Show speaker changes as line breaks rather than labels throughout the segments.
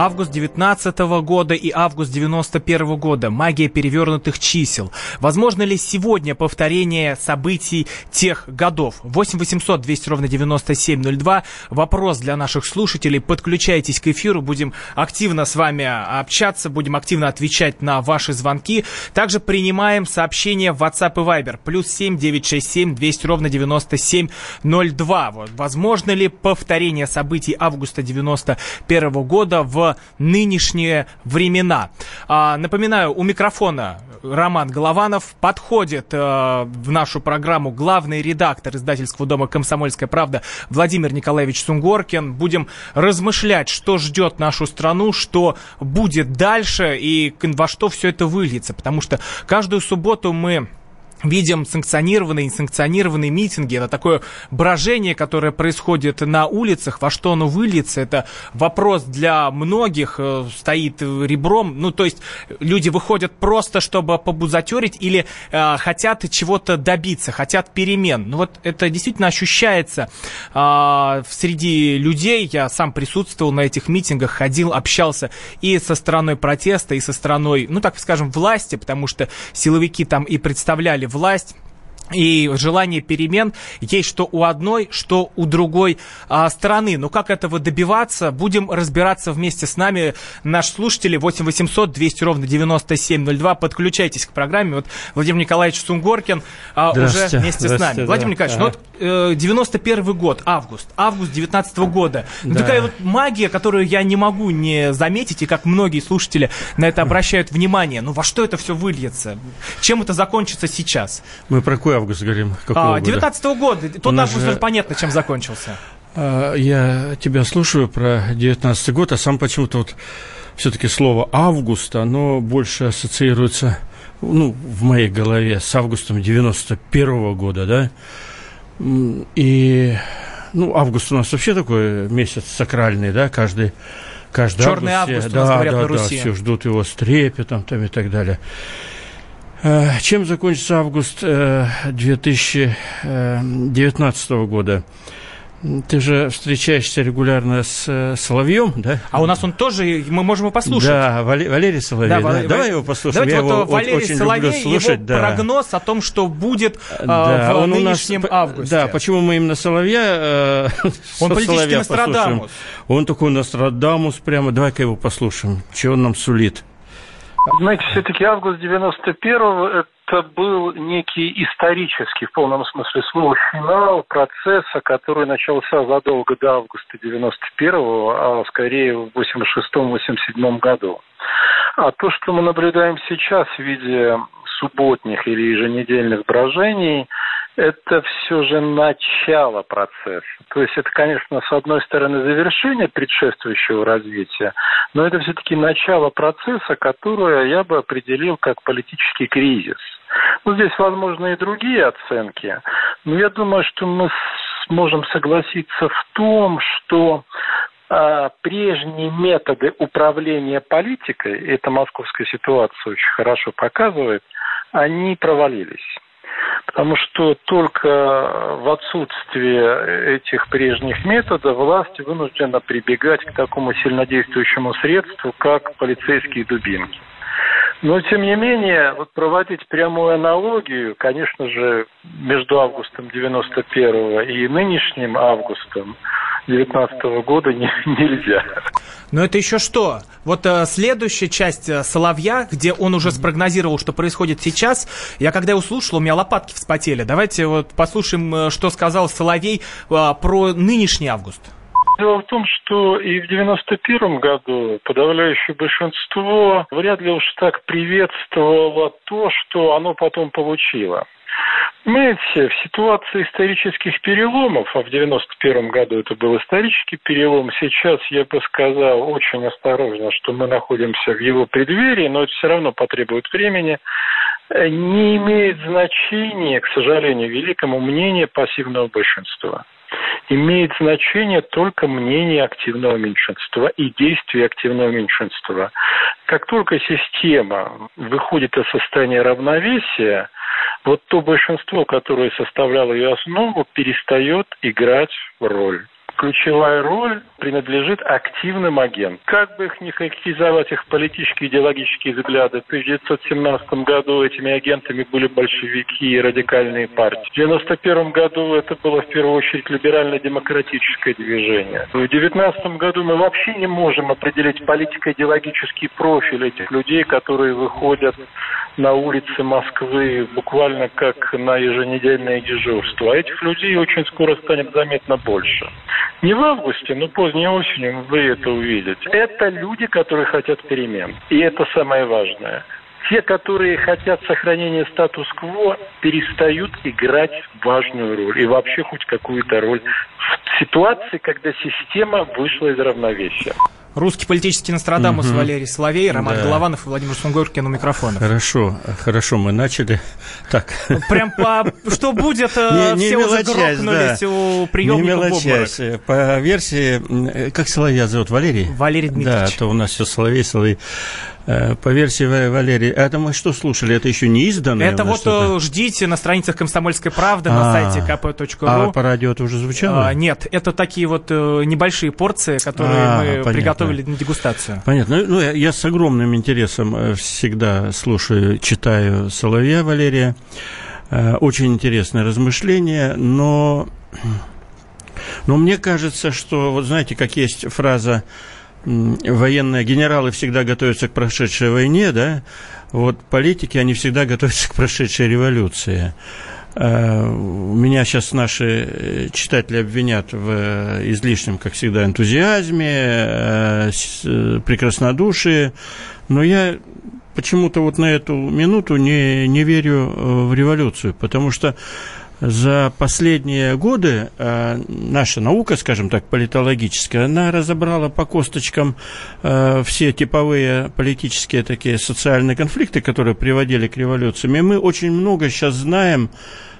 Август 19 года и август 91 года. Магия перевернутых чисел. Возможно ли сегодня повторение событий тех годов? 8 800 200 ровно 9702. Вопрос для наших слушателей. Подключайтесь к эфиру. Будем активно с вами общаться. Будем активно отвечать на ваши звонки. Также принимаем сообщения в WhatsApp и Viber. Плюс 7 967 200 ровно 9702. Вот. Возможно ли повторение событий августа 91 года в нынешние времена. А, напоминаю, у микрофона Роман Голованов. Подходит э, в нашу программу главный редактор издательского дома «Комсомольская правда» Владимир Николаевич Сунгоркин. Будем размышлять, что ждет нашу страну, что будет дальше и во что все это выльется. Потому что каждую субботу мы видим санкционированные и несанкционированные митинги. Это такое брожение, которое происходит на улицах. Во что оно выльется, это вопрос для многих э, стоит ребром. Ну, то есть люди выходят просто, чтобы побузатерить или э, хотят чего-то добиться, хотят перемен. Ну, вот это действительно ощущается э, среди людей. Я сам присутствовал на этих митингах, ходил, общался и со стороной протеста, и со стороной, ну, так скажем, власти, потому что силовики там и представляли власть и желание перемен есть что у одной, что у другой а, стороны. Но как этого добиваться, будем разбираться вместе с нами. Наши слушатели 8 800 200 ровно 9702. Подключайтесь к программе. Вот Владимир Николаевич Сунгоркин а, уже вместе с нами. Владимир Николаевич, ага. ну вот э, 91 год, август, август 19 года. Да. Такая вот магия, которую я не могу не заметить, и как многие слушатели на это обращают внимание. Ну во что это все выльется? Чем это закончится сейчас?
Мы про кое август говорим? Какого
а, 19 -го года. Тот август же... уже понятно, чем закончился.
А, я тебя слушаю про 19 год, а сам почему-то вот все-таки слово август, оно больше ассоциируется, ну, в моей голове с августом 91 -го года, да, и, ну, август у нас вообще такой месяц сакральный, да, каждый каждый
Черный август, август
да,
у нас говорят
да,
на Руси.
Да, все ждут его с трепетом там и так далее. Э, чем закончится август 2019 э, года? Ты же встречаешься регулярно с э, Соловьем, да?
А у нас он тоже, мы можем его послушать.
Да, Валерий Соловей. Да, да. Давай его послушаем.
Давайте Я вот его Валерий очень Соловей, люблю слушать. Его да. прогноз о том, что будет да, в он нынешнем у нас, августе.
Да, почему мы именно Соловья
Он политический Нострадамус.
Он такой Нострадамус прямо. Давай-ка его послушаем, что он нам сулит.
Знаете, все-таки август 91-го это был некий исторический, в полном смысле слова, финал процесса, который начался задолго до августа 91-го, а скорее в 86-87 году. А то, что мы наблюдаем сейчас в виде субботних или еженедельных брожений, это все же начало процесса. То есть это, конечно, с одной стороны завершение предшествующего развития, но это все-таки начало процесса, которое я бы определил как политический кризис. Ну, здесь возможны и другие оценки, но я думаю, что мы сможем согласиться в том, что а, прежние методы управления политикой, это московская ситуация очень хорошо показывает, они провалились. Потому что только в отсутствие этих прежних методов власть вынуждена прибегать к такому сильнодействующему средству, как полицейские дубинки. Но, тем не менее, вот проводить прямую аналогию, конечно же, между августом 91 и нынешним августом 19 года не, нельзя.
Но это еще что? Вот э, следующая часть э, Соловья, где он уже спрогнозировал, что происходит сейчас, я когда его слушал, у меня лопатки вспотели. Давайте вот послушаем, э, что сказал Соловей э, про нынешний август.
Дело в том, что и в 91 году подавляющее большинство вряд ли уж так приветствовало то, что оно потом получило. Понимаете, в ситуации исторических переломов, а в 91 году это был исторический перелом, сейчас я бы сказал очень осторожно, что мы находимся в его преддверии, но это все равно потребует времени, не имеет значения, к сожалению, великому мнение пассивного большинства. Имеет значение только мнение активного меньшинства и действия активного меньшинства. Как только система выходит из состояния равновесия, вот то большинство, которое составляло ее основу, перестает играть роль ключевая роль принадлежит активным агентам. Как бы их ни характеризовать, их политические идеологические взгляды, в 1917 году этими агентами были большевики и радикальные партии. В 1991 году это было в первую очередь либерально-демократическое движение. В 2019 году мы вообще не можем определить политико-идеологический профиль этих людей, которые выходят на улицы Москвы буквально как на еженедельное дежурство. А этих людей очень скоро станет заметно больше. Не в августе, но поздней осенью вы это увидите. Это люди, которые хотят перемен. И это самое важное. Те, которые хотят сохранения статус-кво, перестают играть важную роль и вообще хоть какую-то роль в ситуации, когда система вышла из равновесия.
Русский политический Нострадамус угу. Валерий Соловей, Роман да. Голованов и Владимир Сунгоркин у микрофона.
Хорошо, хорошо, мы начали. Так.
Прям по... Что будет, э, не, не все уже грохнулись да. у приемников
не мелочась. По версии, э, как Соловья зовут, Валерий?
Валерий Дмитриевич.
Да, то у нас все Соловей, Соловей. Э, по версии Валерии, это мы что слушали? Это еще не изданное?
Это вот что-то? ждите на страницах «Комсомольской правды» на а, сайте kp.ru.
А по радио это уже звучало? А,
нет, это такие вот э, небольшие порции, которые а, мы понятно. приготовили на дегустацию.
Понятно. Ну, ну, я, я с огромным интересом э, всегда слушаю, читаю Соловья Валерия. Очень интересное размышление, но, но мне кажется, что, вот знаете, как есть фраза военные генералы всегда готовятся к прошедшей войне, да, вот политики, они всегда готовятся к прошедшей революции. Э, меня сейчас наши э, читатели обвинят в э, излишнем, как всегда, энтузиазме, прекраснодушии, но я почему-то вот на эту минуту не, не верю в революцию, потому что за последние годы э, наша наука, скажем так, политологическая, она разобрала по косточкам э, все типовые политические такие социальные конфликты, которые приводили к революциям. И мы очень много сейчас знаем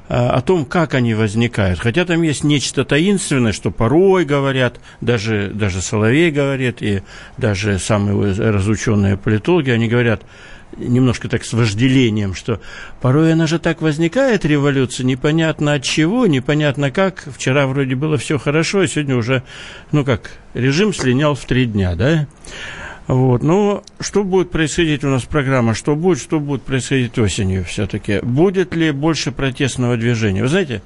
э, о том, как они возникают. Хотя там есть нечто таинственное, что порой говорят, даже, даже Соловей говорит, и даже самые разученные политологи, они говорят – немножко так с вожделением, что порой она же так возникает, революция, непонятно от чего, непонятно как. Вчера вроде было все хорошо, а сегодня уже, ну как, режим слинял в три дня, да? Вот. Но что будет происходить у нас программа? Что будет, что будет происходить осенью все-таки? Будет ли больше протестного движения? Вы знаете,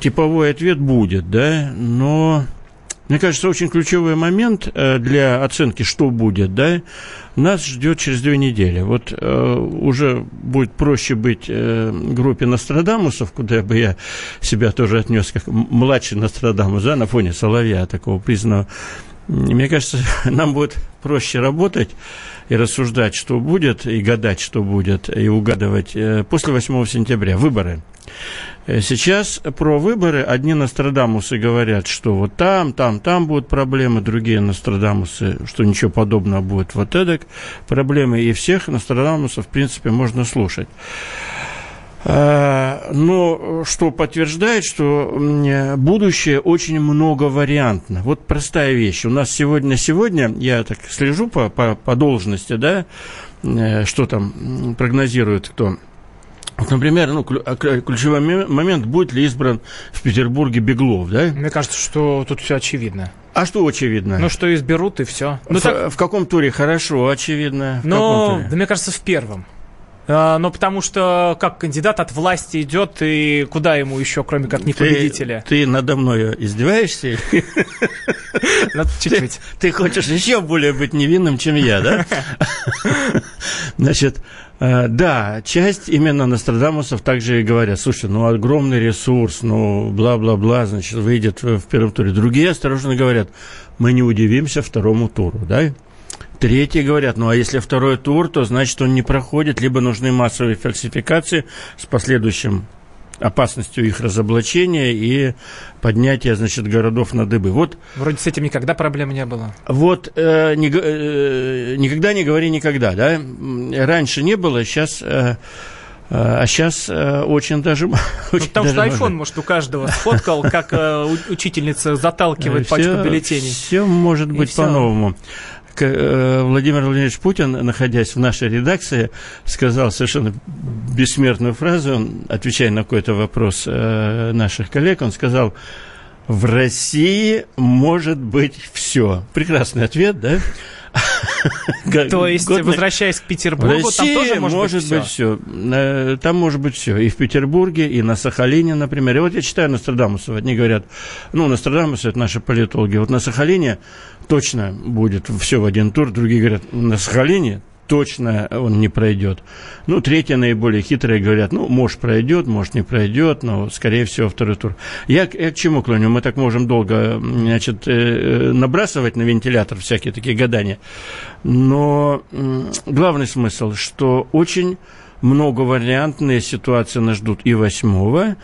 типовой ответ будет, да, но мне кажется, очень ключевой момент э, для оценки, что будет, да, нас ждет через две недели. Вот э, уже будет проще быть э, группе Нострадамусов, куда бы я себя тоже отнес как младший Нострадамус, да, на фоне Соловья, такого признанного. Мне кажется, нам будет проще работать и рассуждать, что будет, и гадать, что будет, и угадывать э, после 8 сентября. Выборы. Э, сейчас про выборы одни Нострадамусы говорят, что вот там, там, там будут проблемы, другие Нострадамусы, что ничего подобного будет вот эдак проблемы, и всех Нострадамусов, в принципе, можно слушать. Э, но что подтверждает, что будущее очень многовариантно. Вот простая вещь. У нас сегодня, сегодня я так слежу по, по, по должности, да, э, что там прогнозирует кто вот, например, ну, а, ключевой момент, будет ли избран в Петербурге Беглов, да?
Мне кажется, что тут все очевидно.
А что очевидно?
Ну, что изберут, и все.
Ну, в, так... в каком туре хорошо, очевидно.
Ну, да мне кажется, в первом. А, но потому что как кандидат от власти идет, и куда ему еще, кроме как не победителя?
Ты, ты надо мной издеваешься? Чуть-чуть. Ты хочешь еще более быть невинным, чем я, да? Значит, Э, да, часть именно Нострадамусов также и говорят, слушай, ну огромный ресурс, ну бла-бла-бла, значит, выйдет в первом туре. Другие осторожно говорят, мы не удивимся второму туру, да? Третьи говорят, ну а если второй тур, то значит он не проходит, либо нужны массовые фальсификации с последующим опасностью их разоблачения и поднятия, значит, городов на дыбы. Вот,
Вроде с этим никогда проблем не было.
Вот э, не, э, никогда не говори никогда, да? Раньше не было, сейчас... Э, А сейчас э, очень даже... Ну,
очень потому даже что iPhone, может, может, у каждого сфоткал, как э, учительница заталкивает пачку бюллетеней.
Все может быть по-новому. Э, Владимир Владимирович Путин, находясь в нашей редакции, сказал совершенно бессмертную фразу, он, отвечая на какой-то вопрос наших коллег, он сказал, в России может быть все. Прекрасный ответ, да?
То есть, возвращаясь к Петербургу, там тоже может быть все.
Э, там может быть все. И в Петербурге, и на Сахалине, например. И вот я читаю Нострадамусова, они говорят, ну, Нострадамус – это наши политологи. Вот на Сахалине точно будет все в один тур. Другие говорят, на Сахалине точно он не пройдет. Ну, третье, наиболее хитрые, говорят, ну, может, пройдет, может, не пройдет, но, скорее всего, второй тур. Я, я к чему клоню? Мы так можем долго, значит, э, набрасывать на вентилятор всякие такие гадания. Но главный смысл, что очень многовариантные ситуации нас ждут и восьмого,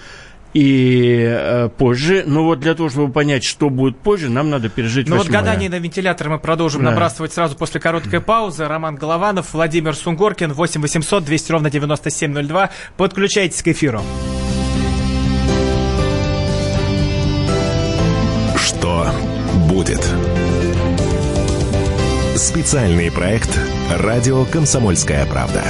и э, позже. Но вот для того, чтобы понять, что будет позже, нам надо пережить
Ну вот гадание на вентилятор мы продолжим да. набрасывать сразу после короткой паузы. Роман Голованов, Владимир Сунгоркин, 8 800 200 ровно 9702. Подключайтесь к эфиру.
Что будет? Специальный проект «Радио Комсомольская правда».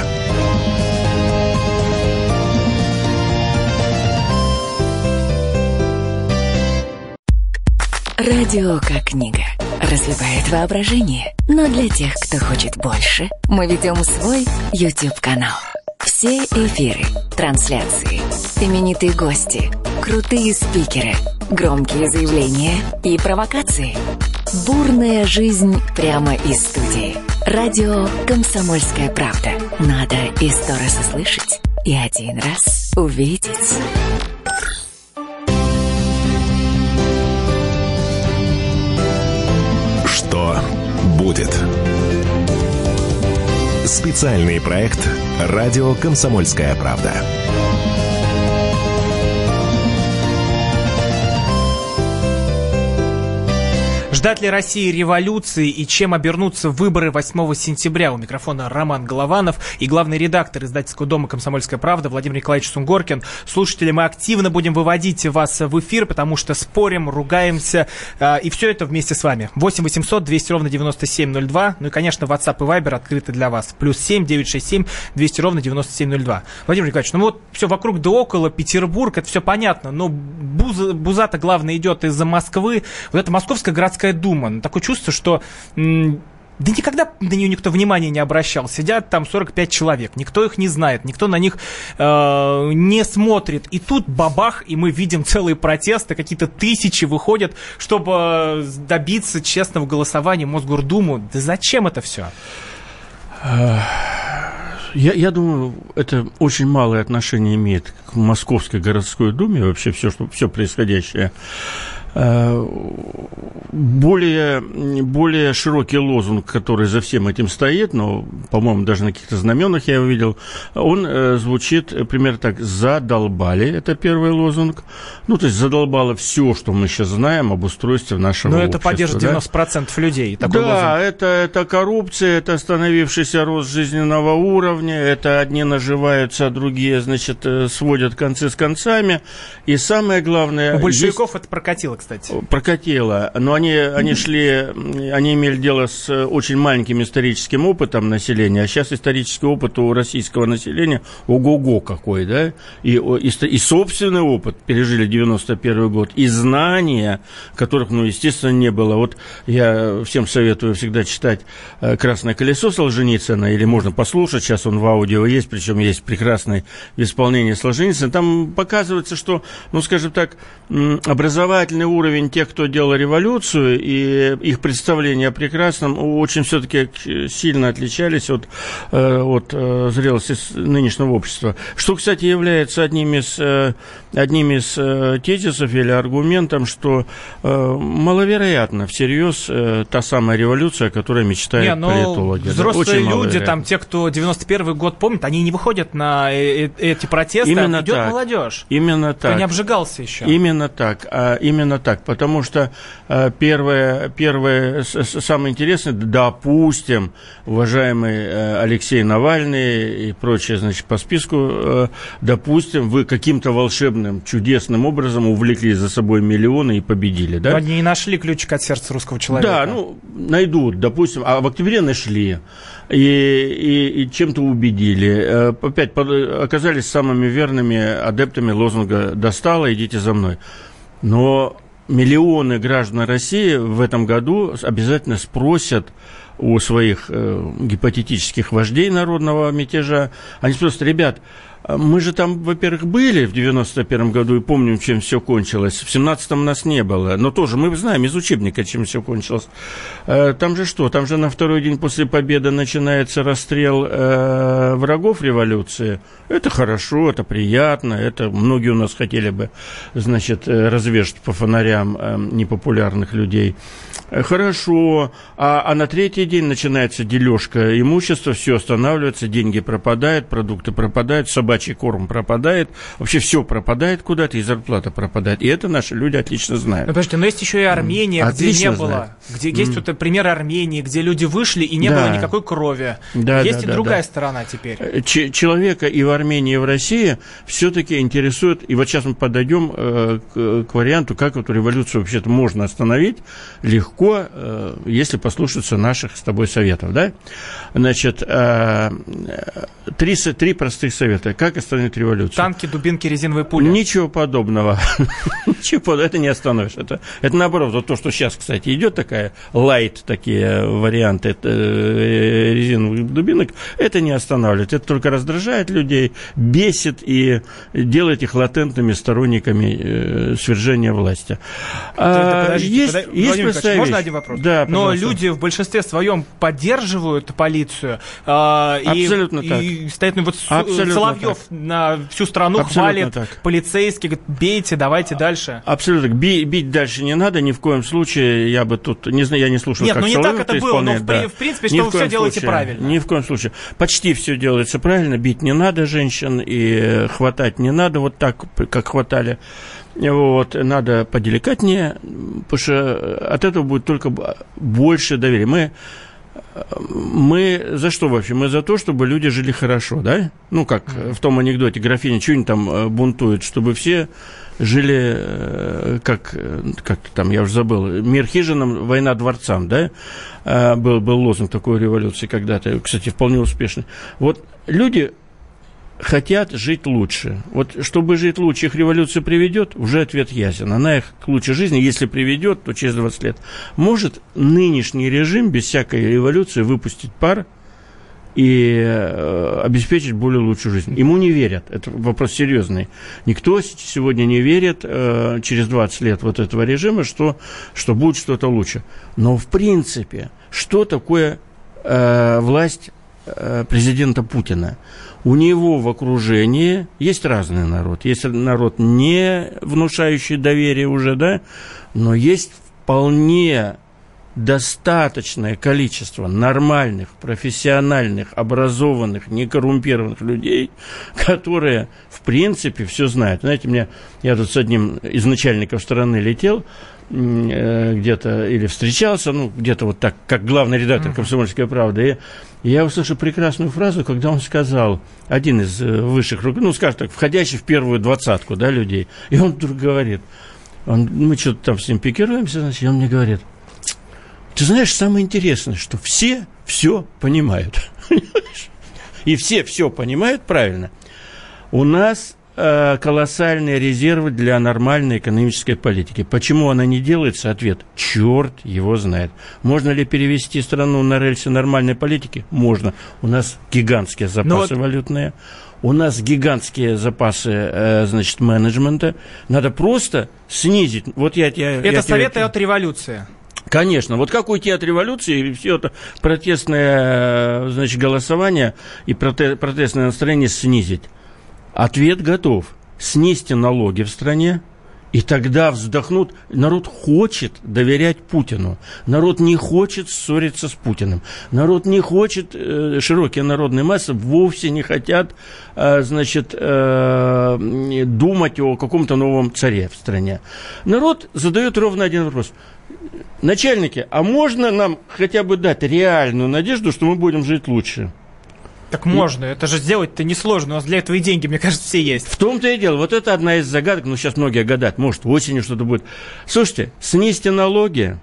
Радио как книга. Развивает воображение. Но для тех, кто хочет больше, мы ведем свой YouTube-канал. Все эфиры, трансляции, именитые гости, крутые спикеры, громкие заявления и провокации. Бурная жизнь прямо из студии. Радио «Комсомольская правда». Надо и сто раз услышать, и один раз увидеть.
Будет. Специальный проект «Радио Комсомольская правда».
Ждать ли России революции и чем обернутся выборы 8 сентября? У микрофона Роман Голованов и главный редактор издательского дома «Комсомольская правда» Владимир Николаевич Сунгоркин. Слушатели, мы активно будем выводить вас в эфир, потому что спорим, ругаемся, э, и все это вместе с вами. 8 800 200 ровно 9702. Ну и, конечно, WhatsApp и Viber открыты для вас. Плюс 7 967 200 ровно 9702. Владимир Николаевич, ну вот все вокруг да около, Петербург, это все понятно, но Буза, Буза-то, главное, идет из-за Москвы. Вот эта московская городская Городская дума. Ну, такое чувство, что да никогда на нее никто внимания не обращал. Сидят там 45 человек, никто их не знает, никто на них э, не смотрит. И тут бабах, и мы видим целые протесты, какие-то тысячи выходят, чтобы э, добиться честного голосования Мосгордуму. Да зачем это все?
Я, я думаю, это очень малое отношение имеет к Московской городской думе, вообще все, что, все происходящее Э, более, более широкий лозунг, который за всем этим стоит, но, по-моему, даже на каких-то знаменах я его видел, он э, звучит примерно так «задолбали» – это первый лозунг. Ну, то есть задолбало все, что мы сейчас знаем об устройстве нашего
Но
общества.
это поддержит 90% да? людей. Такой
да, это, это коррупция, это остановившийся рост жизненного уровня, это одни наживаются, а другие, значит, э, сводят концы с концами. И самое главное...
У большевиков есть... это прокатило, кстати.
Прокатило. Но они, они шли, они имели дело с очень маленьким историческим опытом населения, а сейчас исторический опыт у российского населения ого-го какой, да? И, и, и собственный опыт пережили 91 год, и знания, которых, ну, естественно, не было. Вот я всем советую всегда читать э, «Красное колесо» Солженицына, или можно послушать, сейчас он в аудио есть, причем есть прекрасный в исполнении Солженицына. Там показывается, что, ну, скажем так, образовательный уровень тех, кто делал революцию, и их представления о прекрасном очень все-таки сильно отличались от, э, от э, зрелости нынешнего общества. Что, кстати, является одним из, э, одним из тезисов или аргументом, что маловероятно всерьез та самая революция, о которой мечтают не, политологи.
Взрослые люди, там, те, кто 91 год помнит, они не выходят на эти протесты,
Именно
а идет
так.
молодежь.
Именно так.
Кто не обжигался еще.
Именно так. А именно так, потому что э, первое, первое, самое интересное, допустим, уважаемый э, Алексей Навальный и прочее, значит, по списку, э, допустим, вы каким-то волшебным, чудесным образом увлекли за собой миллионы и победили, да?
Но они не нашли ключик от сердца русского человека.
Да, ну, найдут, допустим, а в октябре нашли и, и, и чем-то убедили. Опять оказались самыми верными адептами лозунга «Достало, идите за мной». Но миллионы граждан России в этом году обязательно спросят у своих э, гипотетических вождей народного мятежа. Они спросят, ребят, мы же там, во-первых, были в 91 году и помним, чем все кончилось. В 17-м нас не было. Но тоже мы знаем из учебника, чем все кончилось. Э, там же что? Там же на второй день после победы начинается расстрел э, врагов революции. Это хорошо, это приятно. Это многие у нас хотели бы, значит, э, развешать по фонарям непопулярных людей. Хорошо. А, а на третий день начинается дележка имущества, все останавливается, деньги пропадают, продукты пропадают, собаки собачий корм пропадает, вообще все пропадает куда-то, и зарплата пропадает. И это наши люди отлично знают.
Ну, подождите, но есть еще и Армения, mm. где не было, где mm. есть вот пример Армении, где люди вышли и не да. было никакой крови. Да, есть да, и да, другая да. сторона теперь. Э,
ч- человека и в Армении, и в России все-таки интересует, и вот сейчас мы подойдем э, к, к варианту, как эту революцию вообще-то можно остановить легко, э, если послушаться наших с тобой советов, да? Значит, э, три, три простых совета как остановить революцию?
Танки, дубинки, резиновые пули?
Ничего подобного. Ничего, это не остановишь. Это, это наоборот, вот то, что сейчас, кстати, идет такая лайт, такие варианты это, э, резиновых дубинок, это не останавливает. Это только раздражает людей, бесит и делает их латентными сторонниками э, свержения власти.
А, Подождите, есть, подождите, есть простая Можно один вопрос? Да, Но люди в большинстве своем поддерживают полицию.
А, Абсолютно
и,
так.
И стоят, ну, вот Абсолютно Соловьев Соловьев на всю страну Абсолютно хвалит так. полицейских, говорит, бейте, давайте дальше.
Абсолютно. Би, бить дальше не надо, ни в коем случае. Я бы тут, не знаю, я не слушал,
Нет,
как
ну не
Соловьев
так это было, но в, да. в принципе, что вы все делаете
случае,
правильно.
Ни в коем случае. Почти все делается правильно. Бить не надо женщин и хватать не надо вот так, как хватали. Вот, надо поделикатнее, потому что от этого будет только больше доверия. Мы мы за что вообще? Мы за то, чтобы люди жили хорошо, да? Ну, как в том анекдоте графиня что-нибудь там э, бунтует, чтобы все жили, э, как, как там, я уже забыл, мир хижинам, война дворцам, да? Э, был, был лозунг такой революции когда-то, кстати, вполне успешный. Вот люди хотят жить лучше. Вот чтобы жить лучше, их революция приведет, уже ответ ясен. Она их к лучшей жизни, если приведет, то через 20 лет. Может нынешний режим без всякой революции выпустить пар и э, обеспечить более лучшую жизнь. Ему не верят. Это вопрос серьезный. Никто сегодня не верит э, через 20 лет вот этого режима, что, что будет что-то лучше. Но в принципе, что такое э, власть э, президента Путина? У него в окружении есть разный народ. Есть народ, не внушающий доверие уже, да, но есть вполне достаточное количество нормальных, профессиональных, образованных, некоррумпированных людей, которые, в принципе, все знают. Знаете, мне, я тут с одним из начальников страны летел, где-то или встречался, ну, где-то вот так, как главный редактор «Комсомольской правды», и я услышал прекрасную фразу, когда он сказал, один из э, высших, ну, скажем так, входящий в первую двадцатку, да, людей, и он вдруг говорит, он, мы что-то там с ним пикируемся, значит, и он мне говорит, ты знаешь, самое интересное, что все все понимают. И все все понимают правильно. У нас Э, колоссальные резервы для нормальной экономической политики. Почему она не делается? Ответ – черт его знает. Можно ли перевести страну на рельсы нормальной политики? Можно. У нас гигантские ну запасы вот... валютные, у нас гигантские запасы, э, значит, менеджмента. Надо просто снизить. Вот я, я,
это
я
советы тебе... от революции.
Конечно. Вот как уйти от революции, и все это протестное, значит, голосование и протестное настроение снизить? Ответ готов. Снизьте налоги в стране И тогда вздохнут. Народ хочет доверять Путину. Народ не хочет ссориться с Путиным. Народ не хочет, э, широкие народные массы вовсе не хотят, э, значит, э, думать о каком-то новом царе в стране. Народ задает ровно один вопрос. Начальники, а можно нам хотя бы дать реальную надежду, что мы будем жить лучше?
Так можно, это же сделать-то несложно, у нас для этого и деньги, мне кажется, все есть.
В том-то и дело, вот это одна из загадок, ну сейчас многие гадают, может осенью что-то будет. Слушайте, снизьте налоги,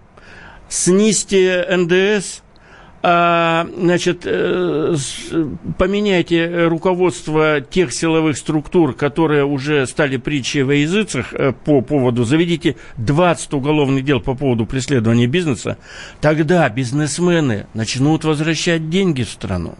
снизьте НДС, а, значит, э, поменяйте руководство тех силовых структур, которые уже стали притчей во языцах э, по поводу, заведите 20 уголовных дел по поводу преследования бизнеса, тогда бизнесмены начнут возвращать деньги в страну.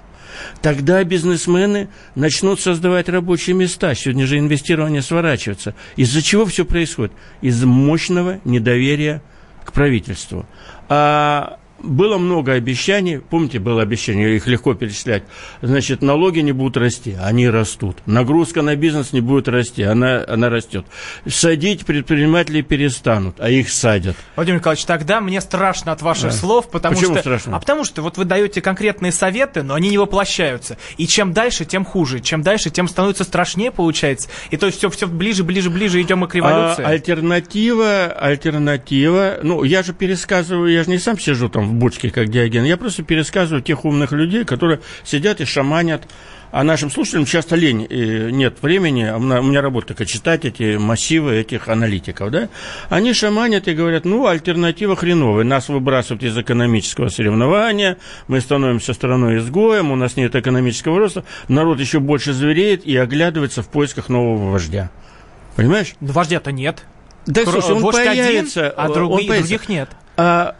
Тогда бизнесмены начнут создавать рабочие места. Сегодня же инвестирование сворачивается. Из-за чего все происходит? Из мощного недоверия к правительству. А было много обещаний, помните, было обещание, их легко перечислять, значит, налоги не будут расти, они растут, нагрузка на бизнес не будет расти, она, она растет. Садить предприниматели перестанут, а их садят.
Владимир Николаевич, тогда мне страшно от ваших да. слов, потому
Почему
что...
страшно?
А потому что вот вы даете конкретные советы, но они не воплощаются. И чем дальше, тем хуже. Чем дальше, тем становится страшнее, получается. И то есть все, все ближе, ближе, ближе идем мы к революции.
А, альтернатива, альтернатива, ну, я же пересказываю, я же не сам сижу там в бочке, как Диоген. Я просто пересказываю тех умных людей, которые сидят и шаманят. А нашим слушателям часто лень, и нет времени, у меня работа такая, читать эти массивы этих аналитиков, да, они шаманят и говорят, ну, альтернатива хреновая, нас выбрасывают из экономического соревнования, мы становимся страной-изгоем, у нас нет экономического роста, народ еще больше звереет и оглядывается в поисках нового вождя. Понимаешь?
Но вождя-то нет.
Да, слушай, он появится,
один, а друг, он появится. других нет.
А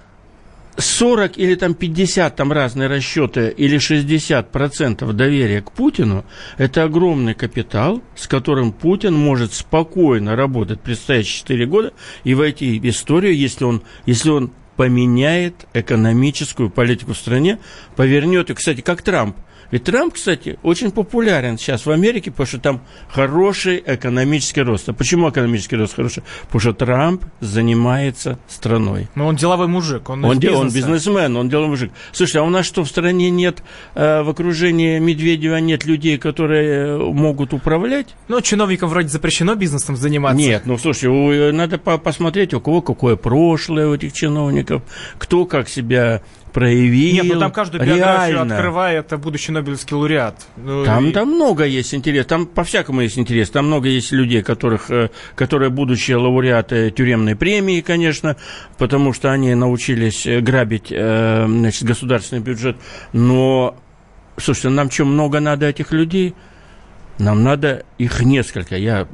40 или там 50, там разные расчеты, или 60 процентов доверия к Путину, это огромный капитал, с которым Путин может спокойно работать предстоящие 4 года и войти в историю, если он, если он поменяет экономическую политику в стране, повернет, и, кстати, как Трамп, ведь Трамп, кстати, очень популярен сейчас в Америке, потому что там хороший экономический рост. А почему экономический рост хороший? Потому что Трамп занимается страной.
Но он деловой мужик, он,
он, дел, он бизнесмен, он деловой мужик. Слушай, а у нас что, в стране нет, э, в окружении Медведева нет людей, которые э, могут управлять?
Ну, чиновникам вроде запрещено бизнесом заниматься.
Нет, ну, слушай, у, надо по посмотреть, у кого какое прошлое у этих чиновников, кто как себя проявил. Нет, ну
там каждую биографию реально. открывает это будущий Нобелевский лауреат.
Ну, там, и... там много есть интерес, там по-всякому есть интерес. Там много есть людей, которых, э, которые будущие лауреаты тюремной премии, конечно, потому что они научились э, грабить э, значит, государственный бюджет. Но, слушайте, нам что, много надо этих людей? Нам надо их несколько. Я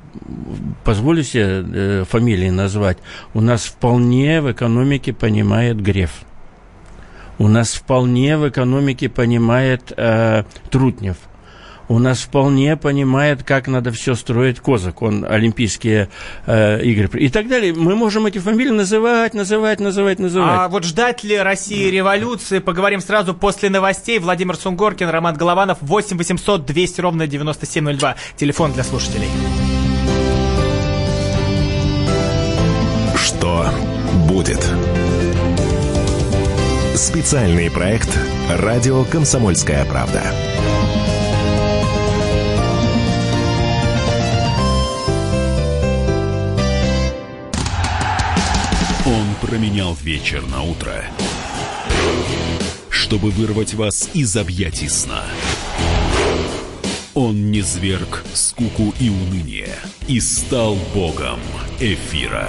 позволю себе фамилии назвать. У нас вполне в экономике понимает Греф у нас вполне в экономике понимает э, Трутнев. У нас вполне понимает, как надо все строить Козак, он Олимпийские э, игры и так далее. Мы можем эти фамилии называть, называть, называть, называть.
А вот ждать ли России революции, поговорим сразу после новостей. Владимир Сунгоркин, Роман Голованов, 8 800 200 ровно 9702. Телефон для слушателей.
Что будет? Специальный проект «Радио Комсомольская правда».
Он променял вечер на утро, чтобы вырвать вас из объятий сна. Он не зверг скуку и уныние и стал богом эфира.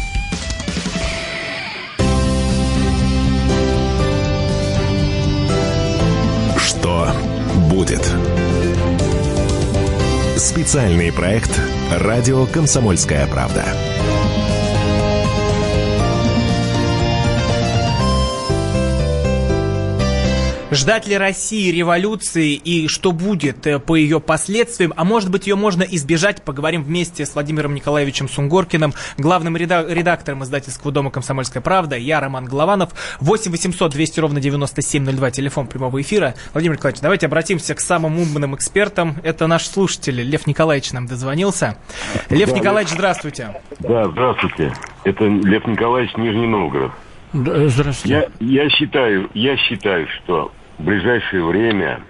Будет. Специальный проект «Радио Комсомольская правда».
Ждать ли России революции и что будет э, по ее последствиям? А может быть, ее можно избежать? Поговорим вместе с Владимиром Николаевичем Сунгоркиным, главным редактором издательского дома «Комсомольская правда». Я Роман Голованов. 8 800 200 ровно 9702, телефон прямого эфира. Владимир Николаевич, давайте обратимся к самым умным экспертам. Это наш слушатель Лев Николаевич нам дозвонился. Лев да, Николаевич, здравствуйте.
Да, здравствуйте. Это Лев Николаевич, Нижний Новгород.
Здравствуйте.
Я, я считаю, я считаю, что в ближайшее время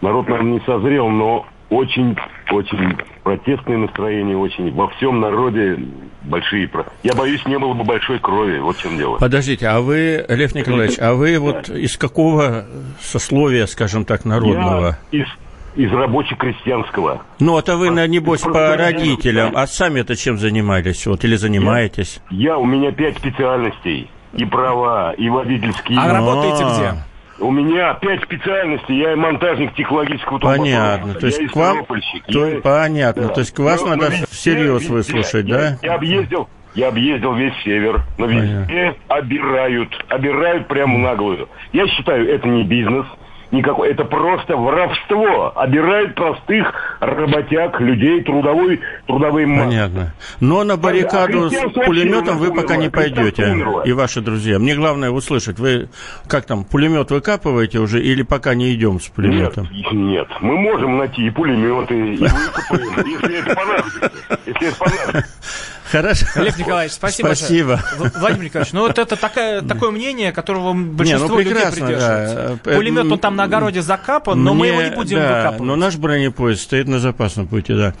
народ, наверное, не созрел, но очень, очень протестные настроения, очень во всем народе большие. Я боюсь, не было бы большой крови. Вот в чем дело.
Подождите, а вы, Лев Николаевич, а вы вот из какого сословия, скажем так, народного?
Я из из рабоче-крестьянского.
Ну, это вы, а, небось, по родителям. А сами-то чем занимались? Вот, или занимаетесь?
Я, я, у меня пять специальностей. И права, и водительские.
А работаете где?
У меня пять специальностей, я монтажник технологического
Понятно, то есть к вам... То, я... Понятно, да. то есть к вас Но, надо всерьез везде, выслушать, я, да?
Я объездил, я объездил весь север, но везде Понятно. обирают, обирают прямо наглую. Я считаю, это не бизнес, никакой. Это просто воровство. Обирают простых работяг, людей, трудовой, трудовые
массы. Понятно. Но на баррикаду а с пулеметом вы пока не пойдете. И ваши друзья. Мне главное услышать, вы как там, пулемет выкапываете уже или пока не идем с пулеметом?
Нет, нет. Мы можем найти и пулеметы, и выкопаем, если это понадобится. Если это понадобится.
Хорошо.
Лев Николаевич, спасибо.
Спасибо.
Большое. Владимир Николаевич, ну вот это такое, такое мнение, которого большинство Не, ну, людей придерживается. Да. Пулемет, он там на огороде закапан, но Мне, мы его не будем да, выкапывать.
но наш бронепоезд стоит на запасном пути, да.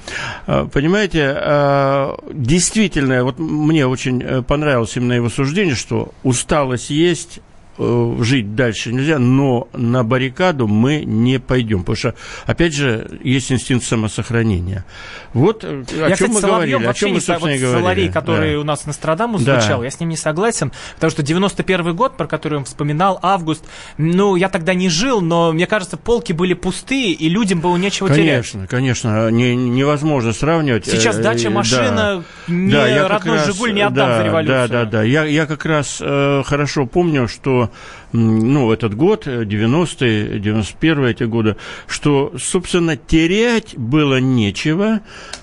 А, понимаете, а, действительно, вот мне очень э, понравилось именно его суждение, что усталость есть, Э, жить дальше нельзя, но на баррикаду мы не пойдем, потому что, опять же, есть инстинкт самосохранения. Вот э, о я, чем кстати, мы говорили, о чем мы, собственно, вот говорили. Соловей,
который да. у нас Нострадамус да. звучал, я с ним не согласен, потому что 91 год, про который он вспоминал, август, ну, я тогда не жил, но, мне кажется, полки были пустые, и людям было нечего
конечно, терять. Конечно, конечно, не, невозможно сравнивать.
Сейчас э, дача, машина, да. не да, родной «Жигуль» не отдам
да,
за революцию.
Да, да, да, я, я как раз э, хорошо помню, что ну, этот год, 90-е, 91-е эти годы, что, собственно, терять было нечего,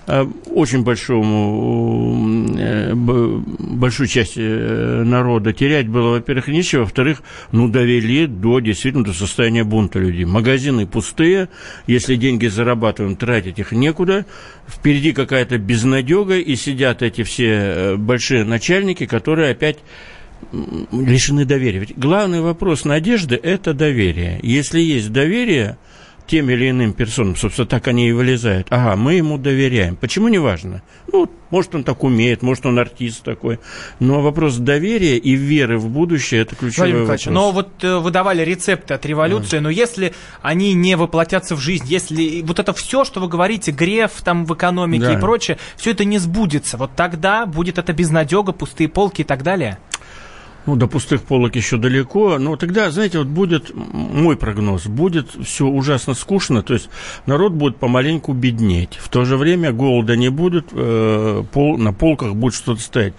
а, очень большому, э, большую часть э, народа терять было, во-первых, нечего, во-вторых, ну, довели до, действительно, до состояния бунта людей. Магазины пустые, если деньги зарабатываем, тратить их некуда, впереди какая-то безнадега, и сидят эти все э, большие начальники, которые опять лишены доверия. Ведь главный вопрос надежды – это доверие. Если есть доверие тем или иным персонам, собственно, так они и вылезают. Ага, мы ему доверяем. Почему не важно? Ну, может, он так умеет, может, он артист такой. Но вопрос доверия и веры в будущее – это ключевой Владимир вопрос.
Но вот э, вы давали рецепты от революции, mm. но если они не воплотятся в жизнь, если вот это все, что вы говорите, греф там в экономике да. и прочее, все это не сбудется, вот тогда будет это безнадега, пустые полки и так далее?
Ну, до пустых полок еще далеко, но тогда, знаете, вот будет, мой прогноз, будет все ужасно скучно, то есть народ будет помаленьку беднеть, в то же время голода не будет, э, пол, на полках будет что-то стоять.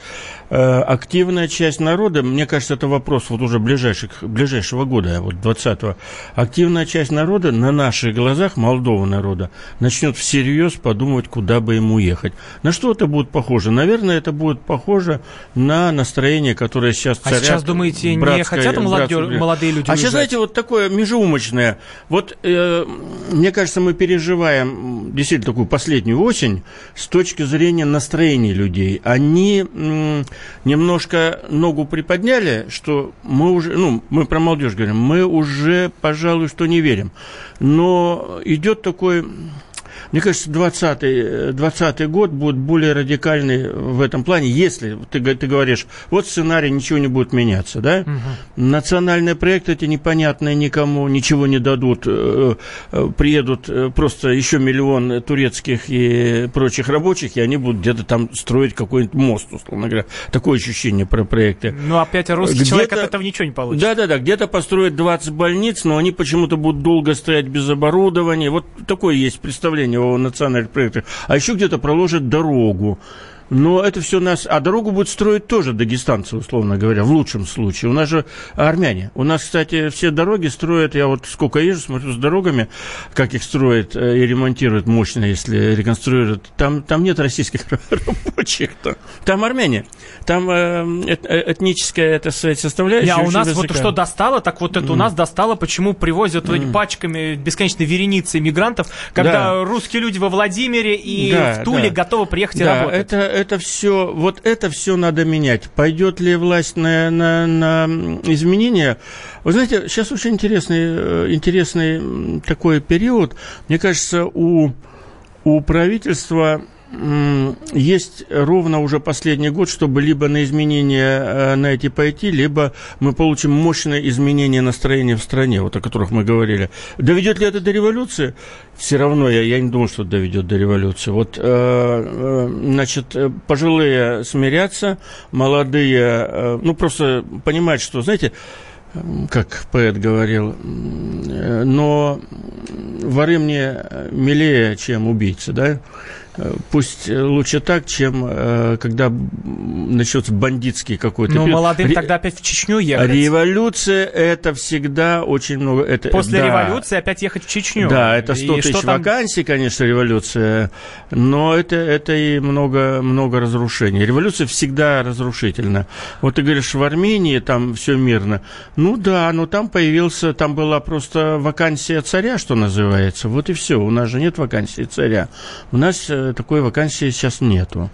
Э, активная часть народа, мне кажется, это вопрос вот уже ближайших, ближайшего года, вот 20-го, активная часть народа на наших глазах, молодого народа, начнет всерьез подумывать, куда бы ему ехать. На что это будет похоже? Наверное, это будет похоже на настроение, которое сейчас
царят. А сейчас, думаете, не хотят молодежь, молодые люди
А сейчас, знаете, вот такое межеумочное. Вот, э, мне кажется, мы переживаем действительно такую последнюю осень с точки зрения настроения людей. Они немножко ногу приподняли, что мы уже, ну, мы про молодежь говорим, мы уже, пожалуй, что не верим. Но идет такой мне кажется, 20 20 год будет более радикальный в этом плане, если ты, ты говоришь, вот сценарий, ничего не будет меняться, да? Угу. Национальные проекты эти непонятные никому, ничего не дадут, э, э, приедут э, просто еще миллион турецких и прочих рабочих, и они будут где-то там строить какой-нибудь мост, условно говоря. Такое ощущение про проекты.
Ну, опять русский человек от этого ничего не получит.
Да-да-да, где-то построят 20 больниц, но они почему-то будут долго стоять без оборудования. Вот такое есть представление о национальных проектах. А еще где-то проложат дорогу Но это все нас... А дорогу будут строить тоже дагестанцы, условно говоря, в лучшем случае. У нас же армяне. У нас, кстати, все дороги строят... Я вот сколько езжу, смотрю с дорогами, как их строят э, и ремонтируют мощно, если реконструируют. Там, там нет российских рабочих-то. Там армяне. Там э, э, этническая, это составляющая.
Не, а у нас вот что достало, так вот это у нас достало, почему привозят пачками бесконечной вереницы мигрантов, когда русские люди во Владимире и в Туле готовы приехать и работать.
Это, это все, вот это все надо менять. Пойдет ли власть на, на, на изменения? Вы знаете, сейчас очень интересный, э, интересный такой период. Мне кажется, у, у правительства есть ровно уже последний год, чтобы либо на изменения э, на эти пойти, либо мы получим мощное изменение настроения в стране, вот о которых мы говорили. Доведет ли это до революции? Все равно я, я не думаю, что доведет до революции. Вот, э, э, значит, пожилые смирятся, молодые, ну, просто понимать, что, знаете, как поэт говорил, но воры мне милее, чем убийцы, да? Пусть лучше так, чем э, когда начнется бандитский какой-то...
Ну, молодым Ре... тогда опять в Чечню ехать.
Революция – это всегда очень много... Это,
После да, революции опять ехать в Чечню.
Да, это 100 и тысяч там... вакансий, конечно, революция, но это, это и много, много разрушений. Революция всегда разрушительна. Вот ты говоришь, в Армении там все мирно. Ну да, но там появился, там была просто вакансия царя, что называется. Вот и все. У нас же нет вакансии царя. У нас э, такой вакансии сейчас нету.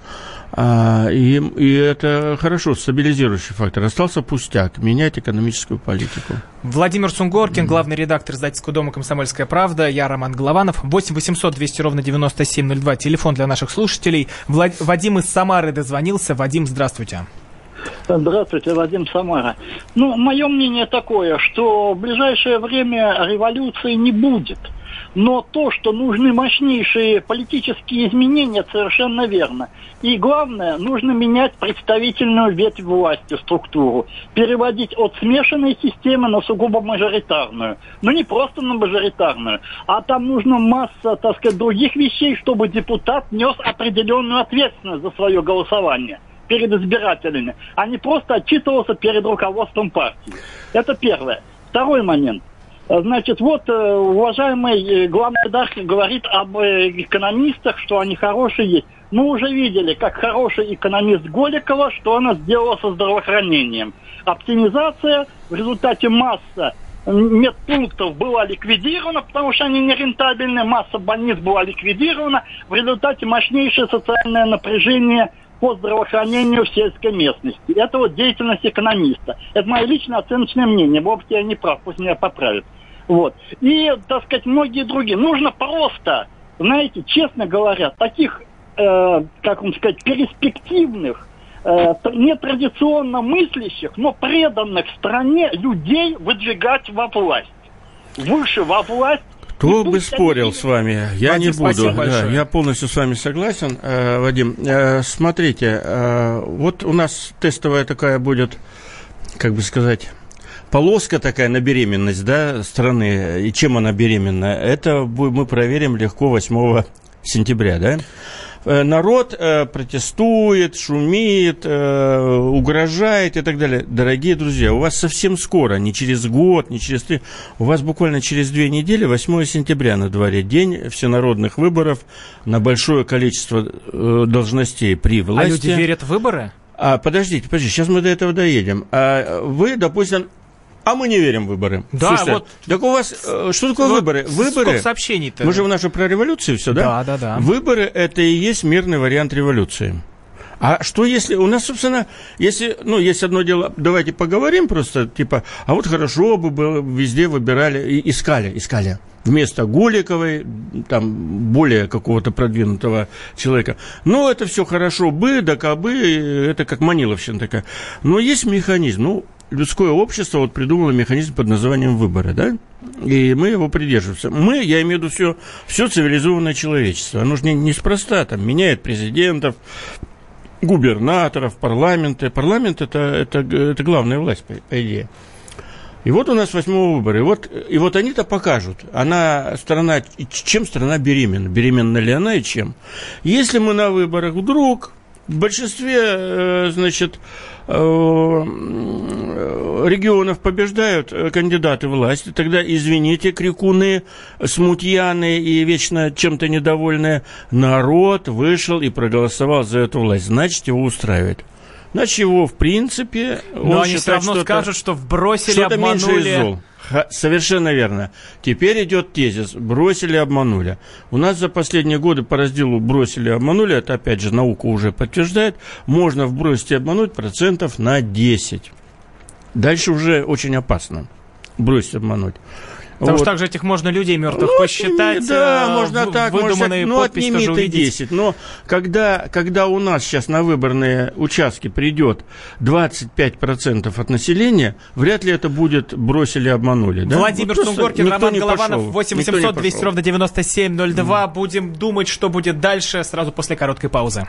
А, и, и это хорошо, стабилизирующий фактор. Остался пустяк, менять экономическую политику.
Владимир Сунгоркин, главный редактор издательского дома «Комсомольская правда». Я Роман Голованов. 8 800 200 ровно 9702. Телефон для наших слушателей. Влад... Вадим из Самары дозвонился. Вадим, здравствуйте.
Здравствуйте, Вадим Самара. Ну, мое мнение такое, что в ближайшее время революции не будет – но то, что нужны мощнейшие политические изменения, совершенно верно. И главное, нужно менять представительную ветвь власти, структуру. Переводить от смешанной системы на сугубо мажоритарную. Но не просто на мажоритарную, а там нужно масса, так сказать, других вещей, чтобы депутат нес определенную ответственность за свое голосование перед избирателями, а не просто отчитывался перед руководством партии. Это первое. Второй момент. Значит, вот э, уважаемый э, главный редактор говорит об э, экономистах, что они хорошие есть. Мы уже видели, как хороший экономист Голикова, что она сделала со здравоохранением. Оптимизация, в результате масса медпунктов была ликвидирована, потому что они нерентабельны, масса больниц была ликвидирована, в результате мощнейшее социальное напряжение по здравоохранению в сельской местности. Это вот деятельность экономиста. Это мое личное оценочное мнение. Может, я не прав, пусть меня поправят. Вот. И, так сказать, многие другие. Нужно просто, знаете, честно говоря, таких, э, как вам сказать, перспективных, э, нетрадиционно мыслящих, но преданных стране людей выдвигать во власть. Выше во власть
кто бы спорил с вами, я Вадим, не буду. Да, я полностью с вами согласен, э, Вадим. Э, смотрите, э, вот у нас тестовая такая будет, как бы сказать, полоска такая на беременность, да, страны, и чем она беременна, это мы проверим легко 8 сентября, да? Э, народ э, протестует, шумит, э, угрожает и так далее. Дорогие друзья, у вас совсем скоро, не через год, не через три, у вас буквально через две недели, 8 сентября на дворе, день всенародных выборов на большое количество должностей при власти. А
люди верят в выборы?
А, подождите, подождите, сейчас мы до этого доедем. А вы, допустим, а мы не верим в выборы.
Да, Слушайте, вот.
Так у вас э, что такое вот выборы? Выборы.
сообщений-то?
Мы же в нашей про революцию все, да?
Да, да, да.
Выборы это и есть мирный вариант революции. А что если... У нас, собственно, если... Ну, есть одно дело... Давайте поговорим просто, типа... А вот хорошо бы было, везде выбирали... И, искали, искали. Вместо Голиковой, там, более какого-то продвинутого человека. Но это все хорошо бы, да кабы, это как Маниловщина такая. Но есть механизм. Ну, людское общество вот придумало механизм под названием выборы, да? И мы его придерживаемся. Мы, я имею в виду все, все цивилизованное человечество. Оно же не, неспроста там меняет президентов, губернаторов, парламенты. Парламент это, это, это главная власть, по, по идее. И вот у нас восьмого выборы. И вот, и вот они-то покажут, она страна, чем страна беременна, беременна ли она и чем. Если мы на выборах вдруг В большинстве, э, значит, регионов побеждают э, кандидаты власти, тогда, извините, крикуны, смутьяны и вечно чем-то недовольные, народ вышел и проголосовал за эту власть, значит, его устраивает. Значит, его, в принципе,
Но они все равно скажут, что вбросили,
что
обманули.
Совершенно верно. Теперь идет тезис. Бросили, обманули. У нас за последние годы по разделу бросили, обманули, это опять же наука уже подтверждает, можно вбросить и обмануть процентов на 10. Дальше уже очень опасно бросить, обмануть.
Потому вот. что также этих можно людей мертвых ну, посчитать.
Отними, да, э, можно так, выдуманные можно, ну, отними ты 10. Но когда, когда у нас сейчас на выборные участки придет 25% от населения, вряд ли это будет бросили, обманули. Да?
Владимир вот Сунгоркин, Роман Голованов, 8 800 200 ровно 9702. Mm. Будем думать, что будет дальше, сразу после короткой паузы.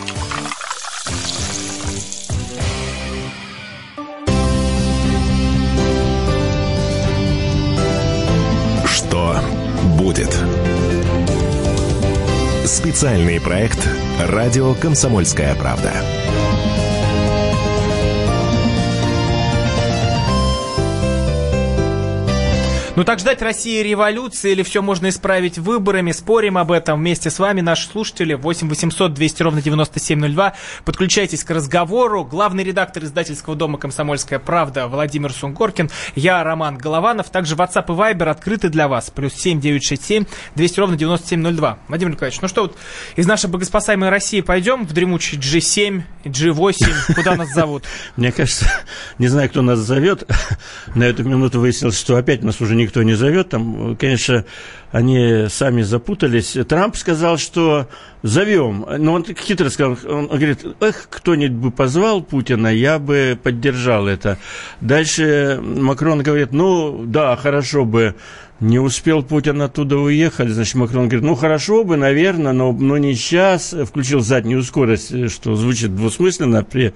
Будет? Специальный проект «Радио Комсомольская правда».
Ну так ждать России революции или все можно исправить выборами? Спорим об этом вместе с вами, наши слушатели. 8 800 200 ровно 9702. Подключайтесь к разговору. Главный редактор издательского дома «Комсомольская правда» Владимир Сунгоркин. Я Роман Голованов. Также WhatsApp и Viber открыты для вас. Плюс 7 967 200 ровно 9702. Владимир Николаевич, ну что вот из нашей богоспасаемой России пойдем в дремучий G7, G8? Куда нас зовут?
Мне кажется, не знаю, кто нас зовет. На эту минуту выяснилось, что опять нас уже никто не зовет. Там, конечно, они сами запутались. Трамп сказал, что зовем. Но он хитро сказал, он говорит, эх, кто-нибудь бы позвал Путина, я бы поддержал это. Дальше Макрон говорит, ну, да, хорошо бы не успел Путин оттуда уехать, значит, Макрон говорит, ну, хорошо бы, наверное, но, но не сейчас. Включил заднюю скорость, что звучит двусмысленно при,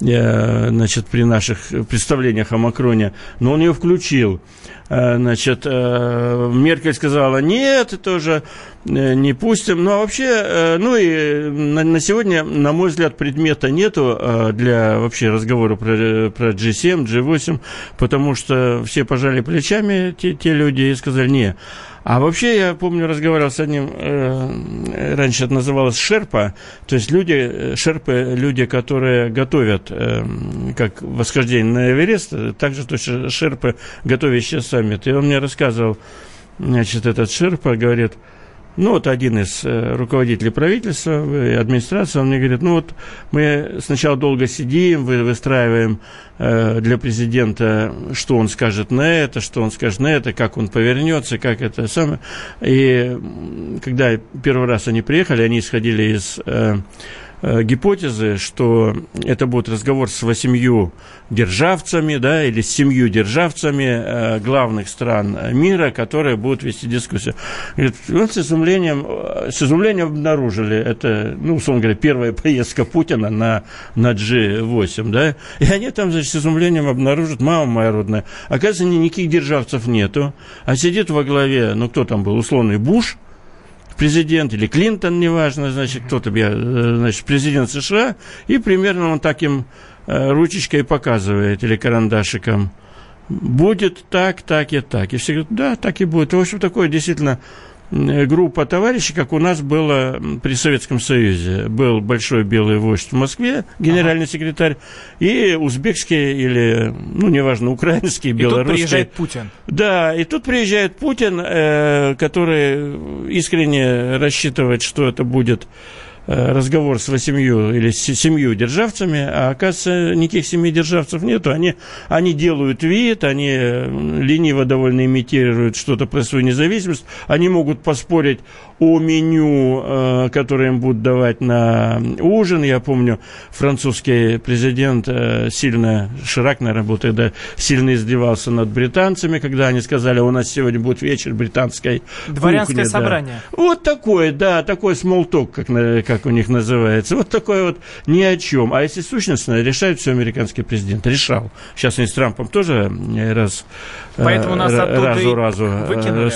э, значит, при наших представлениях о Макроне, но он ее включил. Э, значит, э, Меркель сказала, нет, тоже э, не пустим. Ну, а вообще, ну и на, на сегодня, на мой взгляд, предмета нету для вообще разговора про, про G7, G8, потому что все пожали плечами, те, те люди, и сказали, не, а вообще, я помню, разговаривал с одним, э, раньше это называлось шерпа, то есть люди, э, шерпы, люди, которые готовят, э, как восхождение на Эверест, также точно шерпы, готовящие саммит. И он мне рассказывал, значит, этот шерпа говорит, ну, вот один из э, руководителей правительства, э, администрации, он мне говорит, ну, вот мы сначала долго сидим, вы, выстраиваем э, для президента, что он скажет на это, что он скажет на это, как он повернется, как это самое. И когда первый раз они приехали, они исходили из... Э, Э, гипотезы, что это будет разговор с восемью державцами, да, или с семью державцами э, главных стран мира, которые будут вести дискуссию. Говорит, вот с изумлением, с изумлением обнаружили, это, ну, условно говоря, первая поездка Путина на, на G8, да, и они там, значит, с изумлением обнаружат, мама моя родная, оказывается, никаких державцев нету, а сидит во главе, ну, кто там был, условный Буш, президент или Клинтон, неважно, значит, кто-то, э, значит, президент США, и примерно он таким э, ручечкой показывает или карандашиком. Будет так, так и так. И все говорят, да, так и будет. В общем, такое действительно группа товарищей, как у нас было при Советском Союзе. Был большой белый вождь в Москве, генеральный ага. секретарь, и узбекский или, ну, неважно, украинский, белорусский. И тут
приезжает Путин.
Да, и тут приезжает Путин, э, который искренне рассчитывает, что это будет э, разговор с восемью или с семью державцами, а оказывается, никаких семи державцев нету. Они, они делают вид, они лениво довольно имитируют что-то про свою независимость. Они могут поспорить о меню, которое им будут давать на ужин. Я помню, французский президент сильно, Ширак, наверное, был тогда, сильно издевался над британцами, когда они сказали, у нас сегодня будет вечер британской
Дворянское
кухни,
собрание.
Да. Вот такое, да, такой смолток, как, как у них называется. Вот такое вот ни о чем. А если сущностно, решает все американский президент. Решал. Сейчас они с Трампом тоже раз...
Поэтому нас
разу, разу,
выкинули.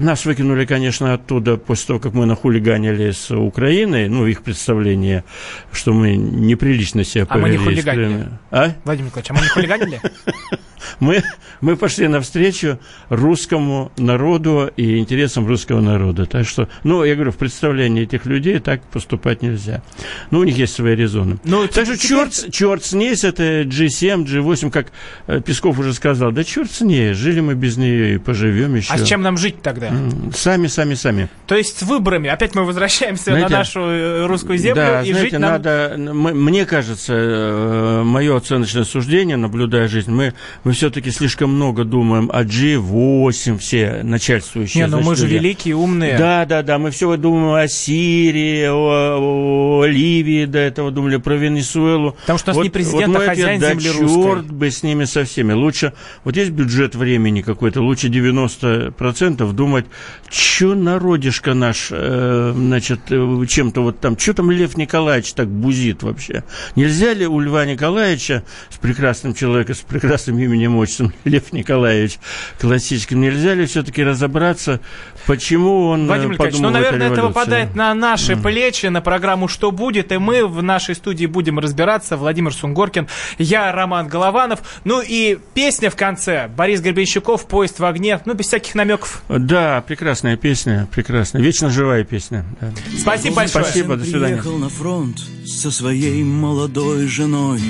Нас выкинули, конечно, оттуда после того, как мы нахулиганили с Украиной, ну, их представление, что мы неприлично себя
повели. А мы не
хулиганили. А?
Владимир Николаевич, а мы не хулиганили?
Мы, мы пошли навстречу русскому народу и интересам русского народа. Так что, ну, я говорю, в представлении этих людей так поступать нельзя. Ну, у них есть свои резоны.
Ну,
так что черт, черт с ней, это G7, G8, как э, Песков уже сказал, да черт с ней, жили мы без нее и поживем еще.
А с чем нам жить тогда?
Сами, сами, сами.
То есть с выборами. Опять мы возвращаемся знаете, на нашу э, русскую землю
да,
и
знаете,
жить нам...
надо, мне кажется, э, мое оценочное суждение, наблюдая жизнь, мы, мы все-таки слишком много думаем о G8, все начальствующие.
Не, ну мы же великие, умные.
Да, да, да, мы все думаем о Сирии, о, о Ливии, до этого думали про Венесуэлу.
Потому что у нас вот, не президент,
вот
а хозяин
да,
земли
черт
русской.
бы с ними со всеми. Лучше, вот есть бюджет времени какой-то, лучше 90% думать, что народишко наш, э, значит, э, чем-то вот там, что там Лев Николаевич так бузит вообще? Нельзя ли у Льва Николаевича с прекрасным человеком, с прекрасным именем, отчеством, Лев Николаевич классическим, нельзя ли все-таки разобраться, почему он э,
Владимир Николаевич, ну, наверное, это выпадает на наши mm. плечи, на программу «Что будет?», и мы в нашей студии будем разбираться. Владимир Сунгоркин, я Роман Голованов. Ну и песня в конце. Борис Гребенщиков «Поезд в огне». Ну, без всяких намеков.
Да, прекрасная песня, прекрасная. Вечно живая песня. Да.
Спасибо большое.
Спасибо, до свидания.
Приехал на фронт со своей молодой женой.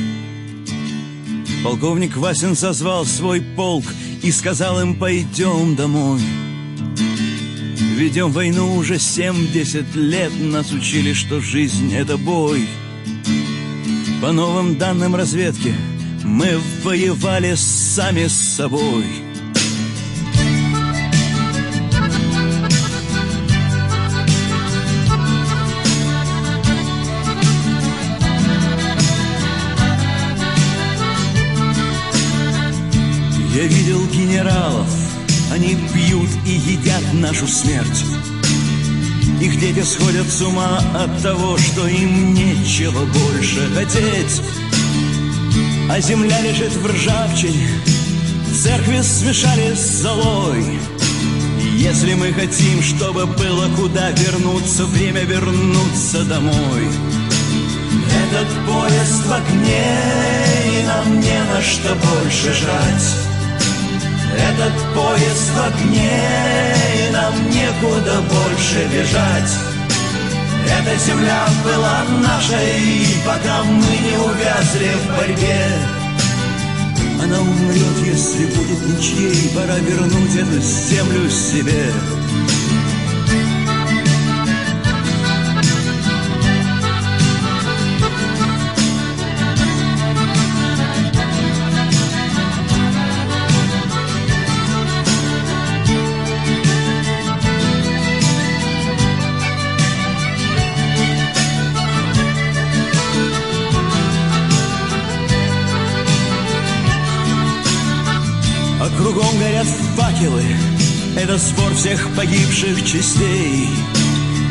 Полковник Васин созвал свой полк и сказал им «пойдем домой». Ведем войну уже 70 лет, нас учили, что жизнь — это бой. По новым данным разведки мы воевали сами с собой — Я видел генералов, они пьют и едят нашу смерть. Их дети сходят с ума от того, что им нечего больше хотеть. А земля лежит в ржавчине, церкви смешали с золой. Если мы хотим, чтобы было куда вернуться, время вернуться домой. Этот поезд в огне, и нам не на что больше жать. Этот поезд в огне, и нам некуда больше бежать. Эта земля была нашей, пока мы не увязли в борьбе. Она умрет, если будет ничьей, пора вернуть эту землю себе. Сбор всех погибших частей.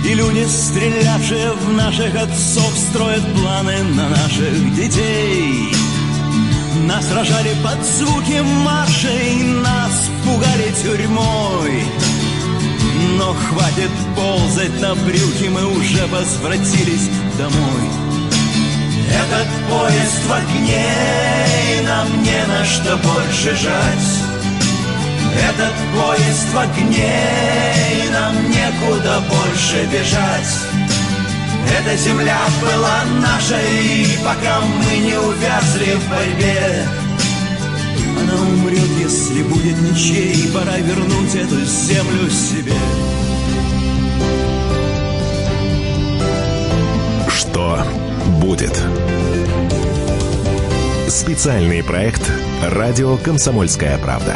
И люди, стрелявшие в наших отцов, строят планы на наших детей. Нас рожали под звуки маршей, нас пугали тюрьмой. Но хватит ползать на брюхе, мы уже возвратились домой. Этот поезд в огне, и нам не на что больше жать. Этот поезд в огне, и нам некуда больше бежать. Эта земля была нашей, пока мы не увязли в борьбе. Она умрет, если будет ничей, пора вернуть эту землю себе.
что будет. Специальный проект «Радио Комсомольская правда».